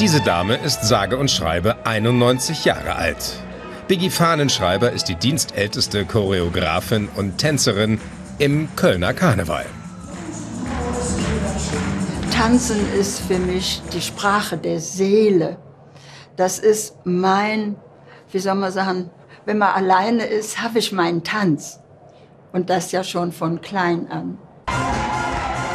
Diese Dame ist sage und schreibe 91 Jahre alt. Biggie Fahnenschreiber ist die dienstälteste Choreografin und Tänzerin im Kölner Karneval. Tanzen ist für mich die Sprache der Seele. Das ist mein, wie soll man sagen, wenn man alleine ist, habe ich meinen Tanz. Und das ja schon von klein an.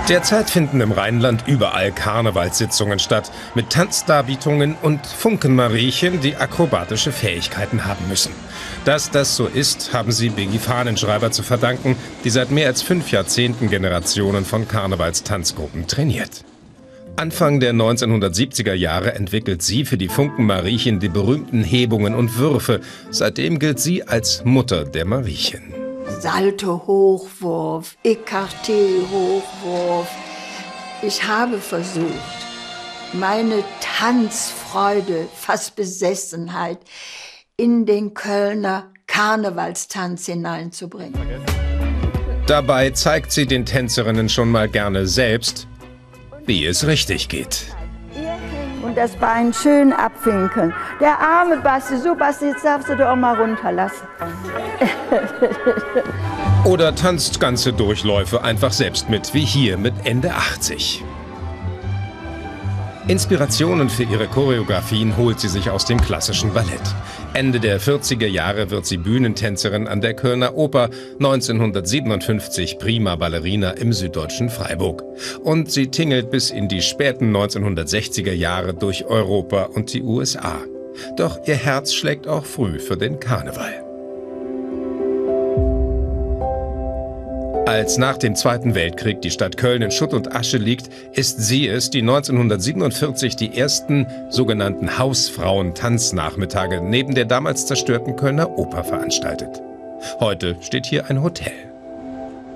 Derzeit finden im Rheinland überall Karnevalssitzungen statt, mit Tanzdarbietungen und Funkenmariechen, die akrobatische Fähigkeiten haben müssen. Dass das so ist, haben sie Biggie Fahnenschreiber zu verdanken, die seit mehr als fünf Jahrzehnten Generationen von Karnevalstanzgruppen trainiert. Anfang der 1970er Jahre entwickelt sie für die Funken Mariechen die berühmten Hebungen und Würfe. Seitdem gilt sie als Mutter der Mariechen. Salto Hochwurf, Ecarté Hochwurf. Ich habe versucht, meine Tanzfreude, fast Besessenheit in den Kölner Karnevalstanz hineinzubringen. Dabei zeigt sie den Tänzerinnen schon mal gerne selbst, wie es richtig geht. Das Bein schön abwinkeln. Der arme Basti, so Basti, jetzt darfst du doch mal runterlassen. Oder tanzt ganze Durchläufe einfach selbst mit, wie hier mit Ende 80. Inspirationen für ihre Choreografien holt sie sich aus dem klassischen Ballett. Ende der 40er Jahre wird sie Bühnentänzerin an der Kölner Oper, 1957 prima Ballerina im süddeutschen Freiburg. Und sie tingelt bis in die späten 1960er Jahre durch Europa und die USA. Doch ihr Herz schlägt auch früh für den Karneval. Als nach dem Zweiten Weltkrieg die Stadt Köln in Schutt und Asche liegt, ist sie es, die 1947 die ersten sogenannten Hausfrauen-Tanznachmittage neben der damals zerstörten Kölner Oper veranstaltet. Heute steht hier ein Hotel.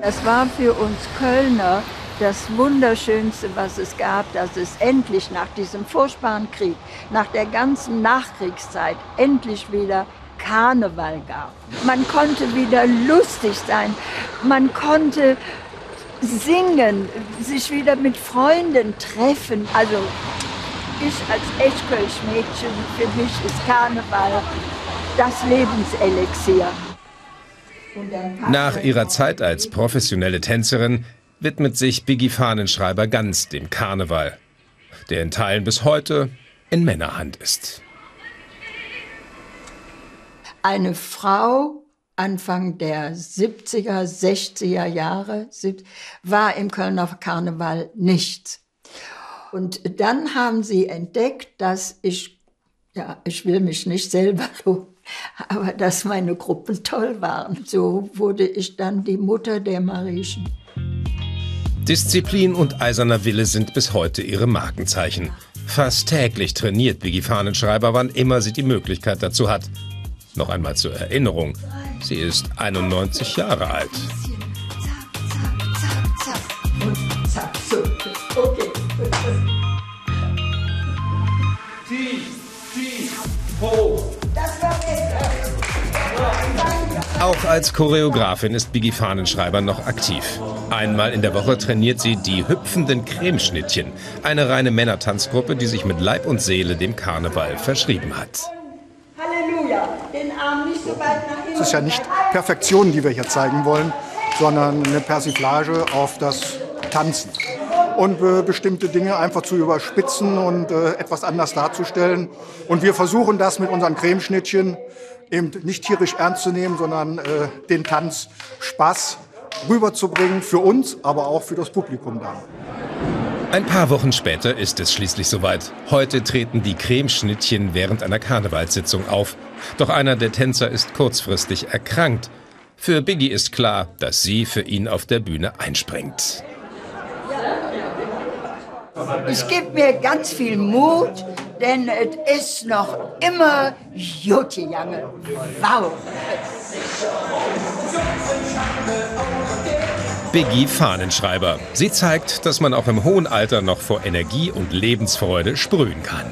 Das war für uns Kölner das Wunderschönste, was es gab, dass es endlich nach diesem furchtbaren Krieg, nach der ganzen Nachkriegszeit, endlich wieder Karneval gab. Man konnte wieder lustig sein, man konnte singen, sich wieder mit Freunden treffen. Also ich als Eschkölsch-Mädchen, für mich ist Karneval das Lebenselixier. Nach ihrer Zeit als professionelle Tänzerin widmet sich Biggie Fahnenschreiber ganz dem Karneval, der in Teilen bis heute in Männerhand ist. Eine Frau Anfang der 70er, 60er Jahre war im Kölner Karneval nichts. Und dann haben sie entdeckt, dass ich, ja, ich will mich nicht selber loben, aber dass meine Gruppen toll waren. So wurde ich dann die Mutter der Marischen. Disziplin und eiserner Wille sind bis heute ihre Markenzeichen. Fast täglich trainiert Biggie Fahnenschreiber, wann immer sie die Möglichkeit dazu hat. Noch einmal zur Erinnerung, sie ist 91 Jahre alt. Auch als Choreografin ist Biggie Fahnenschreiber noch aktiv. Einmal in der Woche trainiert sie die hüpfenden Cremeschnittchen, eine reine Männertanzgruppe, die sich mit Leib und Seele dem Karneval verschrieben hat den Arm nicht so weit nach hinten. Es ist ja nicht Perfektion, die wir hier zeigen wollen, sondern eine Persiflage auf das Tanzen. Und äh, bestimmte Dinge einfach zu überspitzen und äh, etwas anders darzustellen. Und wir versuchen das mit unseren Cremeschnittchen eben nicht tierisch ernst zu nehmen, sondern äh, den Tanz Spaß rüberzubringen für uns, aber auch für das Publikum dann. Ein paar Wochen später ist es schließlich soweit. Heute treten die Cremeschnittchen während einer Karnevalssitzung auf. Doch einer der Tänzer ist kurzfristig erkrankt. Für Biggie ist klar, dass sie für ihn auf der Bühne einspringt. Ich gebe mir ganz viel Mut, denn es ist noch immer Jutti Jange. Wow! Biggie Fahnenschreiber. Sie zeigt, dass man auch im hohen Alter noch vor Energie und Lebensfreude sprühen kann.